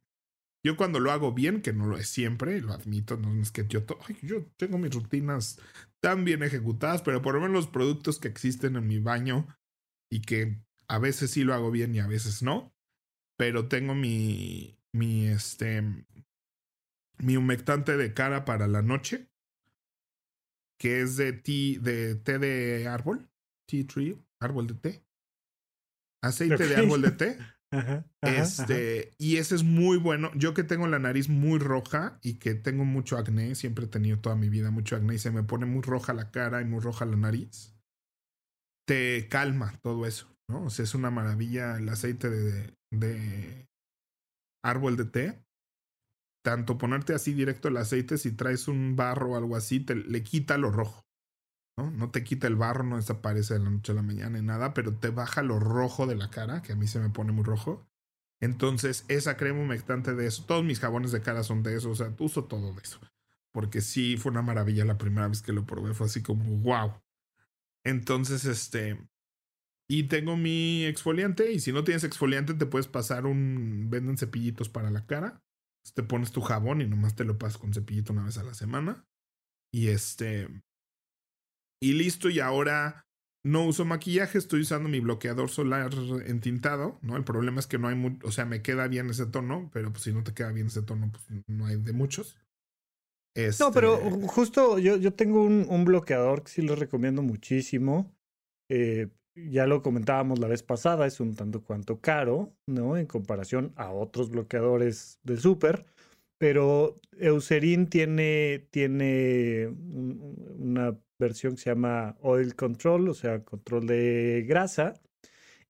Speaker 2: yo cuando lo hago bien, que no lo es siempre, lo admito, no es que yo, yo tengo mis rutinas tan bien ejecutadas, pero por lo menos los productos que existen en mi baño y que a veces sí lo hago bien y a veces no, pero tengo mi, mi, este, mi humectante de cara para la noche, que es de té de, té de árbol, tea tree, árbol de té, aceite de árbol de té. Este, y ese es muy bueno. Yo que tengo la nariz muy roja y que tengo mucho acné, siempre he tenido toda mi vida mucho acné y se me pone muy roja la cara y muy roja la nariz. Te calma todo eso, ¿no? O sea, es una maravilla el aceite de, de árbol de té. Tanto ponerte así directo el aceite, si traes un barro o algo así, te le quita lo rojo. ¿No? te quita el barro, no desaparece de la noche a la mañana ni nada, pero te baja lo rojo de la cara, que a mí se me pone muy rojo. Entonces, esa crema humectante de eso, todos mis jabones de cara son de eso, o sea, uso todo de eso. Porque sí fue una maravilla la primera vez que lo probé, fue así como wow. Entonces, este, y tengo mi exfoliante, y si no tienes exfoliante, te puedes pasar un, venden cepillitos para la cara. te pones tu jabón y nomás te lo pasas con cepillito una vez a la semana. Y este, y listo, y ahora no uso maquillaje, estoy usando mi bloqueador solar entintado, ¿no? El problema es que no hay mucho, o sea, me queda bien ese tono, pero pues si no te queda bien ese tono, pues no hay de muchos.
Speaker 1: No, pero este justo yo, yo tengo un, un, bloqueador que sí lo recomiendo muchísimo. Eh, ya lo comentábamos la vez pasada, es un tanto cuanto caro, ¿no? En comparación a otros bloqueadores del súper. Pero Eucerin tiene, tiene una versión que se llama Oil Control, o sea, control de grasa,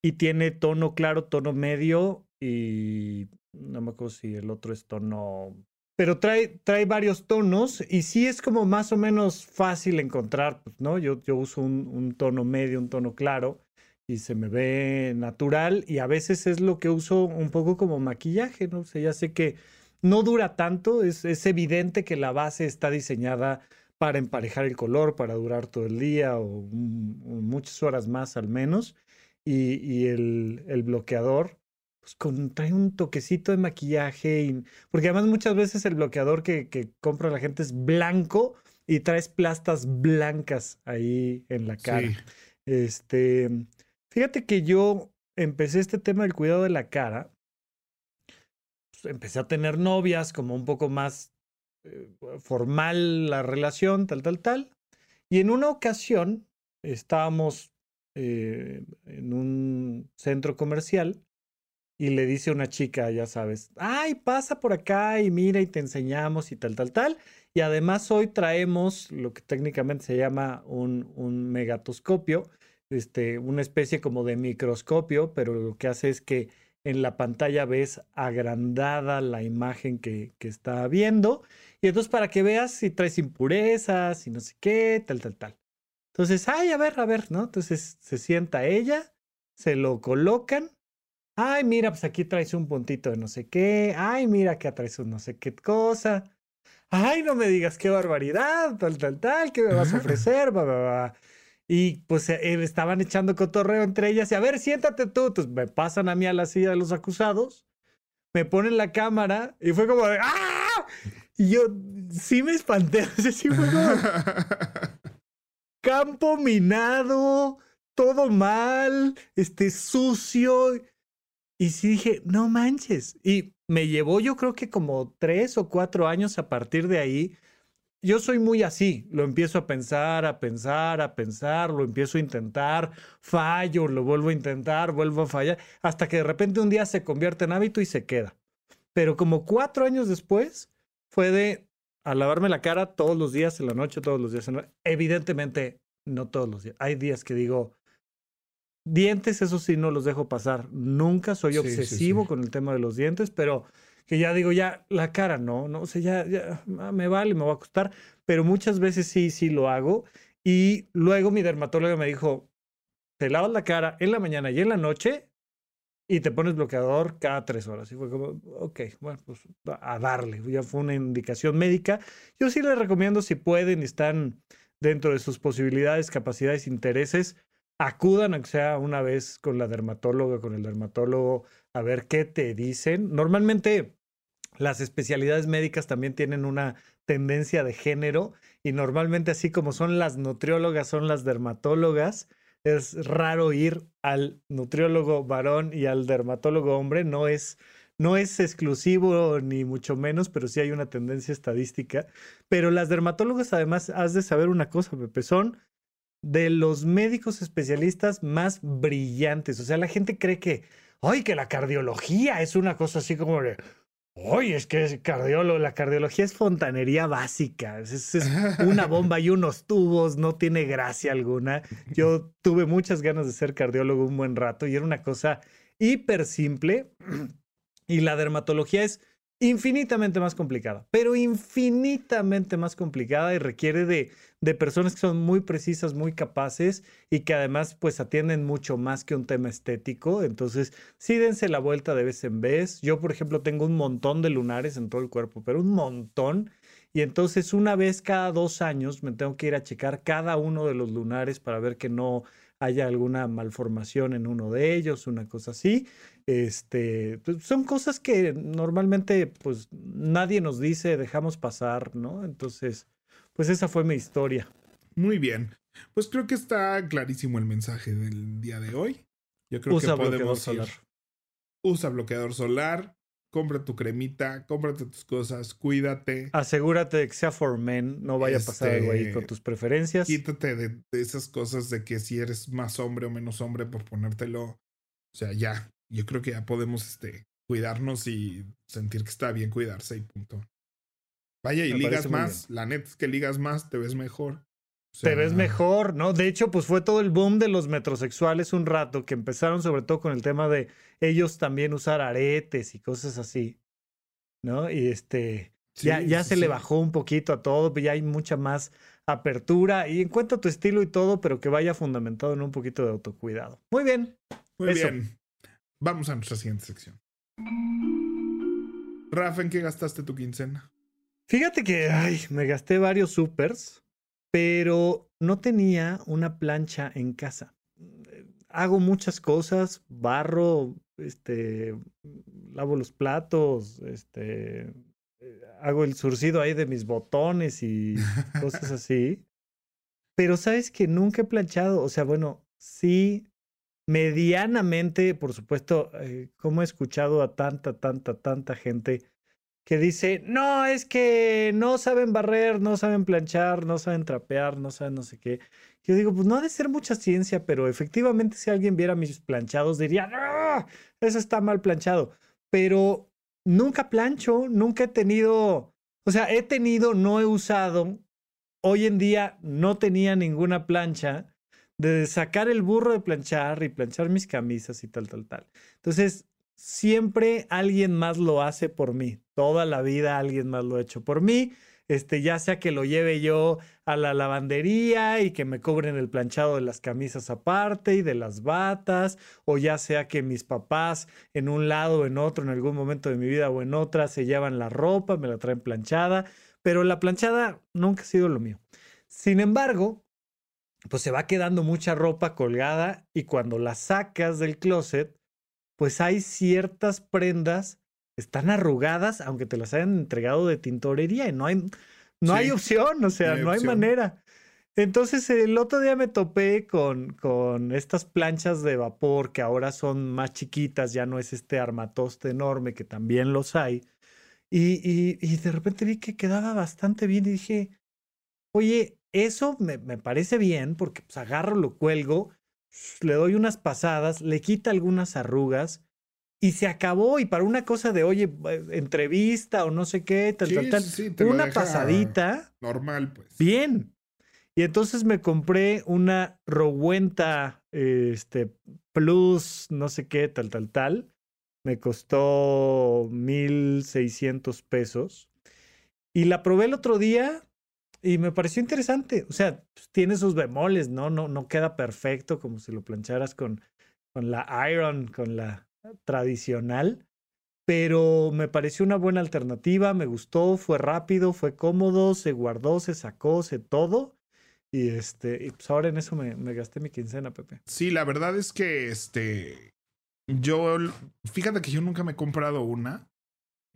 Speaker 1: y tiene tono claro, tono medio y no me acuerdo si el otro es tono... Pero trae, trae varios tonos y sí es como más o menos fácil encontrar, pues, ¿no? Yo, yo uso un, tono medio, un tono claro y se me ve natural y a veces es lo que uso un poco como maquillaje, ¿no? O sea, ya sé que no dura tanto, es, es evidente que la base está diseñada para emparejar el color, para durar todo el día o, muchas horas más al menos. Y, el, el, bloqueador, pues con, trae un toquecito de maquillaje, y, porque además muchas veces el bloqueador que, que, compra la gente es blanco y traes plastas blancas ahí en la cara. Este, fíjate que yo empecé este tema del cuidado de la cara. Pues, empecé a tener novias como un poco más eh, formal la relación, tal, tal, tal. Y en una ocasión estábamos eh, en un centro comercial y le dice una chica, ya sabes, ay, pasa por acá y mira y te enseñamos y tal, tal, tal. Y además hoy traemos lo que técnicamente se llama un, un megatoscopio, este, una especie como de microscopio, pero lo que hace es que en la pantalla ves agrandada la imagen que, que está viendo y entonces para que veas si traes impurezas y no sé qué, tal, tal, tal. Entonces, ay, a ver, a ver, ¿no? Entonces se sienta ella, se lo colocan. Ay, mira, pues aquí traes un puntito de no sé qué. Ay, mira, que traes un no sé qué cosa. Ay, no me digas qué barbaridad, tal, tal, tal, ¿qué me vas a ofrecer? Y pues eh, estaban echando cotorreo entre ellas y a ver, siéntate tú. Entonces me pasan a mí a la silla de los acusados, me ponen la cámara y fue como de ¡Ah! Y yo sí me espanté. sí campo minado, todo mal, este sucio. Y sí dije, no manches. Y me llevó yo creo que como tres o cuatro años a partir de ahí. Yo soy muy así, lo empiezo a pensar, a pensar, a pensar, lo empiezo a intentar, fallo, lo vuelvo a intentar, vuelvo a fallar, hasta que de repente un día se convierte en hábito y se queda. Pero como cuatro años después fue de a lavarme la cara todos los días en la noche, todos los días en la... Evidentemente, no todos los días. Hay días que digo, dientes, eso sí, no los dejo pasar. Nunca soy obsesivo con el tema de los dientes, pero que ya digo, ya la cara no, no, o sea, ya, ya ah, me vale, me va a costar, pero muchas veces sí, sí lo hago. Y luego mi dermatóloga me dijo, te lavas la cara en la mañana y en la noche y te pones bloqueador cada tres horas. Y fue como, ok, bueno, pues a darle. Ya fue una indicación médica. Yo sí les recomiendo, si pueden y están dentro de sus posibilidades, capacidades, intereses, acudan, aunque sea una vez con la dermatóloga, con el dermatólogo, a ver qué te dicen. Normalmente las especialidades médicas también tienen una tendencia de género y normalmente así como son las nutriólogas, son las dermatólogas. Es raro ir al nutriólogo varón y al dermatólogo hombre, no es, no es exclusivo ni mucho menos, pero sí hay una tendencia estadística. Pero las dermatólogas además has de saber una cosa, Pepe, son de los médicos especialistas más brillantes. O sea, la gente cree que, ay, que la cardiología es una cosa así como de, Oye, es que cardiólogo, la cardiología es fontanería básica, es, una bomba y unos tubos, no tiene gracia alguna. Yo tuve muchas ganas de ser cardiólogo un buen rato y era una cosa hiper simple. Y la dermatología es infinitamente más complicada, pero infinitamente más complicada y requiere de, de, personas que son muy precisas, muy capaces y que además pues atienden mucho más que un tema estético. Entonces, sí dense la vuelta de vez en vez. Yo, por ejemplo, tengo un montón de lunares en todo el cuerpo, pero un montón. Y entonces una vez cada dos años me tengo que ir a checar cada uno de los lunares para ver que no haya alguna malformación en uno de ellos, una cosa así. Este, pues, son cosas que normalmente pues nadie nos dice, dejamos pasar, ¿no? Entonces, pues esa fue mi historia.
Speaker 2: Muy bien. Pues creo que está clarísimo el mensaje del día de hoy. Yo creo
Speaker 1: Usa
Speaker 2: que podemos
Speaker 1: bloqueador solar.
Speaker 2: Usa bloqueador solar, compra tu cremita, cómprate tus cosas, cuídate.
Speaker 1: Asegúrate de que sea for men, no vaya a pasar algo ahí con
Speaker 2: Este,
Speaker 1: tus preferencias.
Speaker 2: Quítate de, de esas cosas de que si eres más hombre o menos hombre por ponértelo. O sea, ya. Yo creo que ya podemos este, cuidarnos y sentir que está bien cuidarse y punto. Vaya, y
Speaker 1: Me
Speaker 2: ligas más. La neta es que ligas más, te ves mejor.
Speaker 1: Te ves mejor, ¿no? De hecho, pues fue todo el boom de los metrosexuales un rato, que empezaron sobre todo con el tema de ellos también usar aretes y cosas así, ¿no? Y este, ya,
Speaker 2: sí,
Speaker 1: ya
Speaker 2: sí,
Speaker 1: se le bajó un poquito a todo, ya hay mucha más apertura y encuentra tu estilo y todo, pero que vaya fundamentado en un poquito de autocuidado. Muy bien.
Speaker 2: Muy
Speaker 1: Eso.
Speaker 2: bien. Vamos a nuestra siguiente sección. Rafa, ¿en qué gastaste tu quincena?
Speaker 1: Fíjate que ay, me gasté varios supers, pero no tenía una plancha en casa. Hago muchas cosas, barro, este, lavo los platos, este, eh, hago el surcido ahí de mis botones y cosas así. Pero sabes que nunca he planchado, o sea, bueno, sí, medianamente, por supuesto, eh, como he escuchado a tanta, tanta, tanta gente que dice, no, es que no saben barrer, no saben planchar, no saben trapear, no saben no sé qué. Yo digo, pues no ha de ser mucha ciencia, pero efectivamente si alguien viera mis planchados diría, no, eso está mal planchado. Pero nunca plancho, nunca he tenido, o sea, he tenido, no he usado. Hoy en día no tenía ninguna plancha de sacar el burro de planchar y planchar mis camisas y tal, tal, tal. Entonces, siempre alguien más lo hace por mí. Toda la vida alguien más lo ha hecho por mí. Este, ya sea que lo lleve yo a la lavandería y que me cobren el planchado de las camisas aparte y de las batas, o ya sea que mis papás en un lado o en otro, en algún momento de mi vida o en otra, se llevan la ropa, me la traen planchada, pero la planchada nunca ha sido lo mío. Sin embargo, pues se va quedando mucha ropa colgada y cuando la sacas del closet, pues hay ciertas prendas que están arrugadas, aunque te las hayan entregado de tintorería y no hay, no hay opción, o sea,
Speaker 2: no hay
Speaker 1: no hay manera. Entonces el otro día me topé con, con estas planchas de vapor que ahora son más chiquitas, ya no es este armatoste enorme que también los hay. Y, y, de repente vi que quedaba bastante bien y dije, oye, eso me, me parece bien porque pues agarro, lo cuelgo, le doy unas pasadas, le quita algunas arrugas y se acabó. Y para una cosa de, oye, eh, entrevista o no sé qué, tal, tal, tal, una pasadita.
Speaker 2: Normal, pues.
Speaker 1: Bien. Y entonces me compré una Rowenta este, Plus, no sé qué, tal, tal, tal. Me costó 1600 pesos. Y la probé el otro día y me pareció interesante. O sea, pues, tiene sus bemoles, ¿no? No, no queda perfecto como si lo plancharas con, con la Iron, con la tradicional. Pero me pareció una buena alternativa, me gustó, fue rápido, fue cómodo, se guardó, se sacó, se todo. Y este, y pues ahora en eso me, me, gasté mi quincena, Pepe.
Speaker 2: Sí, la verdad es que este. Yo. Fíjate que yo nunca me he comprado una.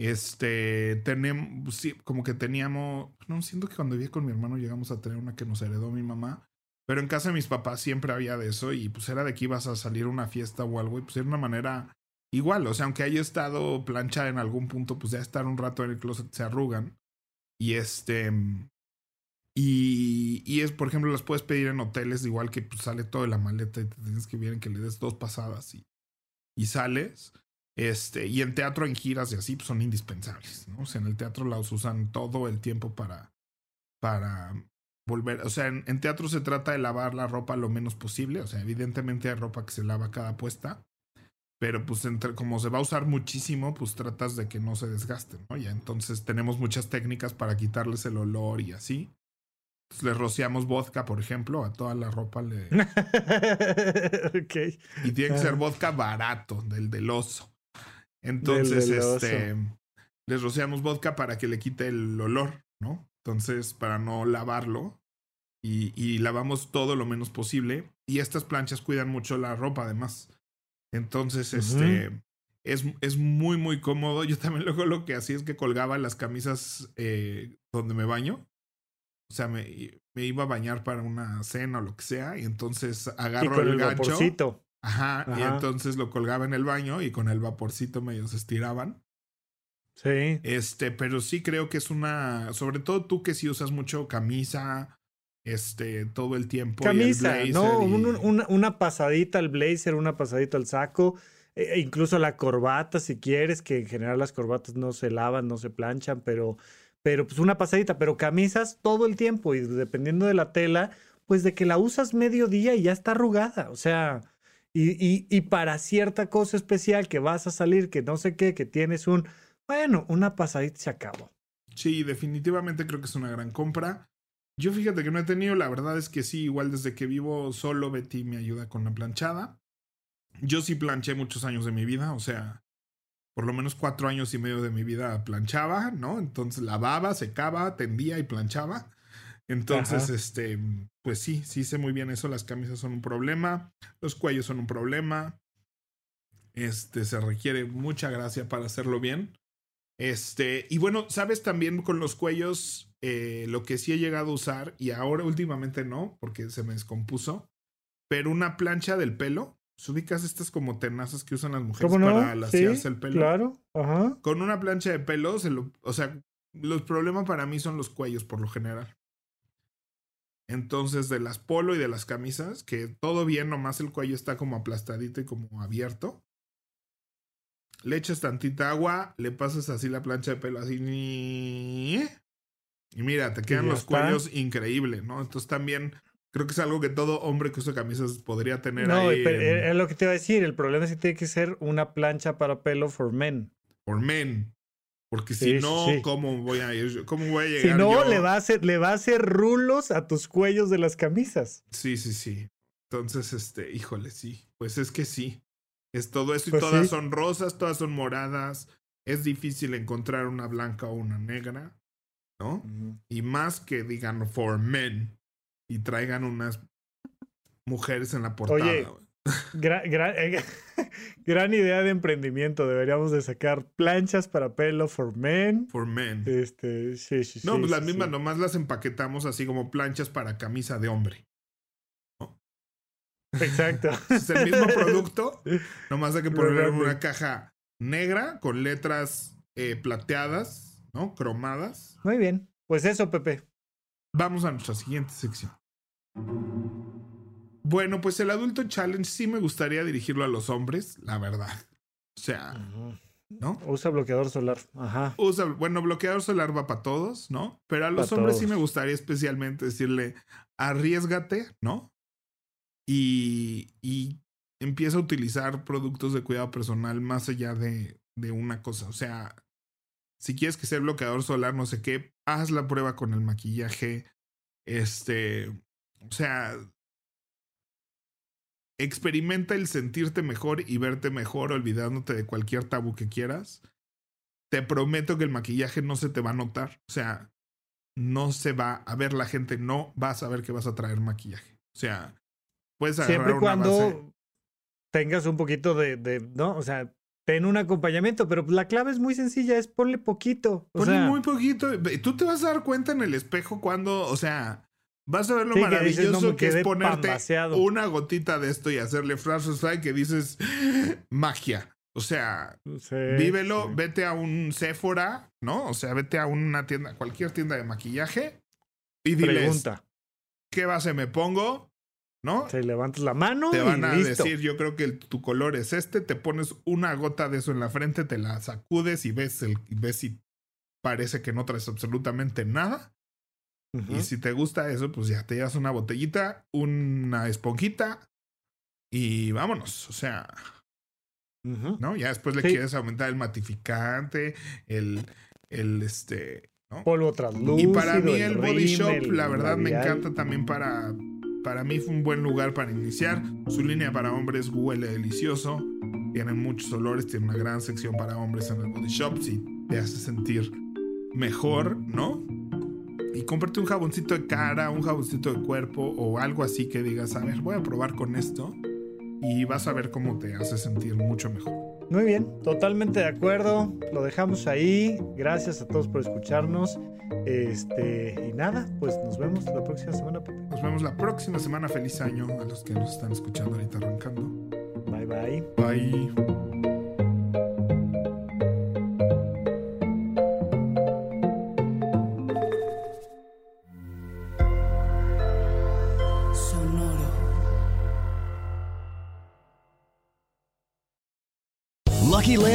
Speaker 2: Este. Tenemos. Como que teníamos. No siento que cuando vivía con mi hermano llegamos a tener una que nos heredó mi mamá. Pero en casa de mis papás siempre había de eso. Y pues era de que ibas a salir a una fiesta o algo. Y pues era una manera. Igual, o sea, aunque haya estado planchada en algún punto, pues ya estar un rato en el closet se arrugan. Y este. Y, y, es, por ejemplo, las puedes pedir en hoteles, igual que pues, sale toda la maleta y te tienes que ver que le des dos pasadas y, y sales. Este, y en teatro, en giras y así, pues, son indispensables, ¿no? O sea, en el teatro las usan todo el tiempo para, para volver. O sea, en, en, teatro se trata de lavar la ropa lo menos posible. O sea, evidentemente hay ropa que se lava cada puesta. Pero pues entre, como se va a usar muchísimo, pues tratas de que no se desgaste, ¿no? Ya entonces tenemos muchas técnicas para quitarles el olor y así le rociamos vodka, por ejemplo, a toda la ropa. Le... Y tiene que ser vodka barato, del del oso. Entonces, este, les rociamos vodka para que le quite el olor, ¿no? Entonces, para no lavarlo. Y, y lavamos todo lo menos posible. Y estas planchas cuidan mucho la ropa, además. Entonces, este, es, es, muy, muy cómodo. Yo también luego lo que hacía es que colgaba las camisas eh, donde me baño o sea, me, me, iba a bañar para una cena o lo que sea, y entonces agarro el, gancho. Ajá, y entonces lo colgaba en el baño y con el vaporcito medio se estiraban.
Speaker 1: Sí.
Speaker 2: Este, pero sí creo que es una, sobre todo tú que sí usas mucho camisa, este, todo el tiempo.
Speaker 1: Camisa, no, una, una, pasadita al blazer, una pasadita al saco, e, e incluso la corbata si quieres, que en general las corbatas no se lavan, no se planchan, pero pero pues una pasadita, pero camisas todo el tiempo y dependiendo de la tela, pues de que la usas medio día y ya está arrugada, o sea, y, y, y para cierta cosa especial que vas a salir, que no sé qué, que tienes un, bueno, una pasadita se acabó.
Speaker 2: Sí, definitivamente creo que es una gran compra. Yo fíjate que no he tenido, la verdad es que sí, igual desde que vivo solo, Betty me ayuda con la planchada. Yo sí planché muchos años de mi vida, o sea, por lo menos cuatro años y medio de mi vida planchaba, ¿no? Entonces lavaba, secaba, tendía y planchaba. Entonces, este, pues sí, sí sé muy bien eso. Las camisas son un problema, los cuellos son un problema. Este, se requiere mucha gracia para hacerlo bien. Este, y bueno, sabes también con los cuellos, eh, lo que sí he llegado a usar, y ahora últimamente no, porque se me descompuso, pero una plancha del pelo ubicas estas como tenazas que usan las mujeres para laciarse el pelo?
Speaker 1: Claro, ajá.
Speaker 2: Con una plancha de pelo, se lo, o sea, los problemas para mí son los cuellos por lo general. Entonces, de las polo y de las camisas, que todo bien, nomás el cuello está como aplastadito y como abierto. Le echas tantita agua, le pasas así la plancha de pelo así. Y mira, te quedan los cuellos increíbles, ¿no? Entonces también Creo que es algo que todo hombre que usa camisas podría tener no, ahí.
Speaker 1: es lo que te iba a decir. El problema es que tiene que ser una plancha para pelo for men.
Speaker 2: For men. Porque si no, ¿cómo voy a ir? ¿Cómo voy a llegar?
Speaker 1: Si no, le va a hacer, le va a hacer rulos a tus cuellos de las camisas.
Speaker 2: Sí, sí, sí. Entonces, este, híjole, sí. Pues es que sí. Es todo eso y pues todas son rosas, todas son moradas. Es difícil encontrar una blanca o una negra, ¿no? Y más que digan for men y traigan unas mujeres en la portada. Oye,
Speaker 1: Gran, gran, eh, gran, idea de emprendimiento. Deberíamos de sacar planchas para pelo for men.
Speaker 2: For men.
Speaker 1: Este, sí, sí,
Speaker 2: no,
Speaker 1: sí,
Speaker 2: pues las mismas nomás las empaquetamos así como planchas para camisa de hombre.
Speaker 1: Exacto.
Speaker 2: Es el mismo producto, nomás hay que ponerlo en
Speaker 1: Realmente.
Speaker 2: una caja negra con letras eh, plateadas, ¿no? Cromadas.
Speaker 1: Muy bien. Pues eso, Pepe.
Speaker 2: Vamos a nuestra siguiente sección. Bueno, pues el adulto challenge sí me gustaría dirigirlo a los hombres, la verdad. O sea, ¿no?
Speaker 1: Usa bloqueador solar. Ajá.
Speaker 2: Usa, bueno, bloqueador solar va para todos, ¿no? Pero a los
Speaker 1: Pa'
Speaker 2: hombres sí me gustaría especialmente decirle, arriesgate, ¿no? Y, y empieza a utilizar productos de cuidado personal más allá de, de una cosa. O sea, si quieres que sea el bloqueador solar, no sé qué, haz la prueba con el maquillaje. Este, o sea, experimenta el sentirte mejor y verte mejor olvidándote de cualquier tabú que quieras. Te prometo que el maquillaje no se te va a notar. O sea, no se va a ver la gente, no va a saber que vas a traer maquillaje. O sea, puedes agarrar
Speaker 1: Siempre y cuando
Speaker 2: base-
Speaker 1: tengas un poquito de, de, ¿no? O sea, ten un acompañamiento, pero la clave es muy sencilla, es ponle poquito. O
Speaker 2: Ponle
Speaker 1: sea,
Speaker 2: muy poquito. Tú te vas a dar cuenta en el espejo cuando, o sea, vas a ver lo
Speaker 1: Sí, que dices,
Speaker 2: maravilloso
Speaker 1: "No, me
Speaker 2: que es ponerte
Speaker 1: pambaseado".
Speaker 2: una gotita de esto y hacerle flash fly que dices magia. O sea,
Speaker 1: sí,
Speaker 2: vívelo,
Speaker 1: sí.
Speaker 2: vete a un Sephora, ¿no? O sea, vete a una tienda, cualquier tienda de maquillaje y diles,
Speaker 1: Pregunta.
Speaker 2: ¿qué base me pongo? ¿No?
Speaker 1: Te levantas la mano
Speaker 2: Te van
Speaker 1: y
Speaker 2: a
Speaker 1: listo.
Speaker 2: decir, yo creo que el- tu color es este, te pones una gota de eso en la frente, te la sacudes y ves, el, ves si parece que no traes absolutamente nada. Y si te gusta eso, pues ya te llevas una botellita, una esponjita y vámonos. O sea. ¿no? Ya después le
Speaker 1: Sí.
Speaker 2: quieres aumentar el matificante, el, el este, ¿no?
Speaker 1: Polvo translúcido.
Speaker 2: Y para mí el Body
Speaker 1: rímel,
Speaker 2: Shop, la verdad, me encanta también para... Para mí fue un buen lugar para iniciar. Su línea para hombres huele delicioso. Tiene muchos olores. Tiene una gran sección para hombres en el Body Shop. Si te hace sentir mejor, ¿no? Y cómprate un jaboncito de cara, un jaboncito de cuerpo o algo así que digas, a ver, voy a probar con esto. Y vas a ver cómo te hace sentir mucho mejor.
Speaker 1: Muy bien, totalmente de acuerdo. Lo dejamos ahí. Gracias a todos por escucharnos. Este, y nada, pues nos vemos la próxima semana, Pepe.
Speaker 2: Nos vemos la próxima semana. Feliz año a los que nos están escuchando ahorita arrancando.
Speaker 1: Bye bye.
Speaker 2: Bye.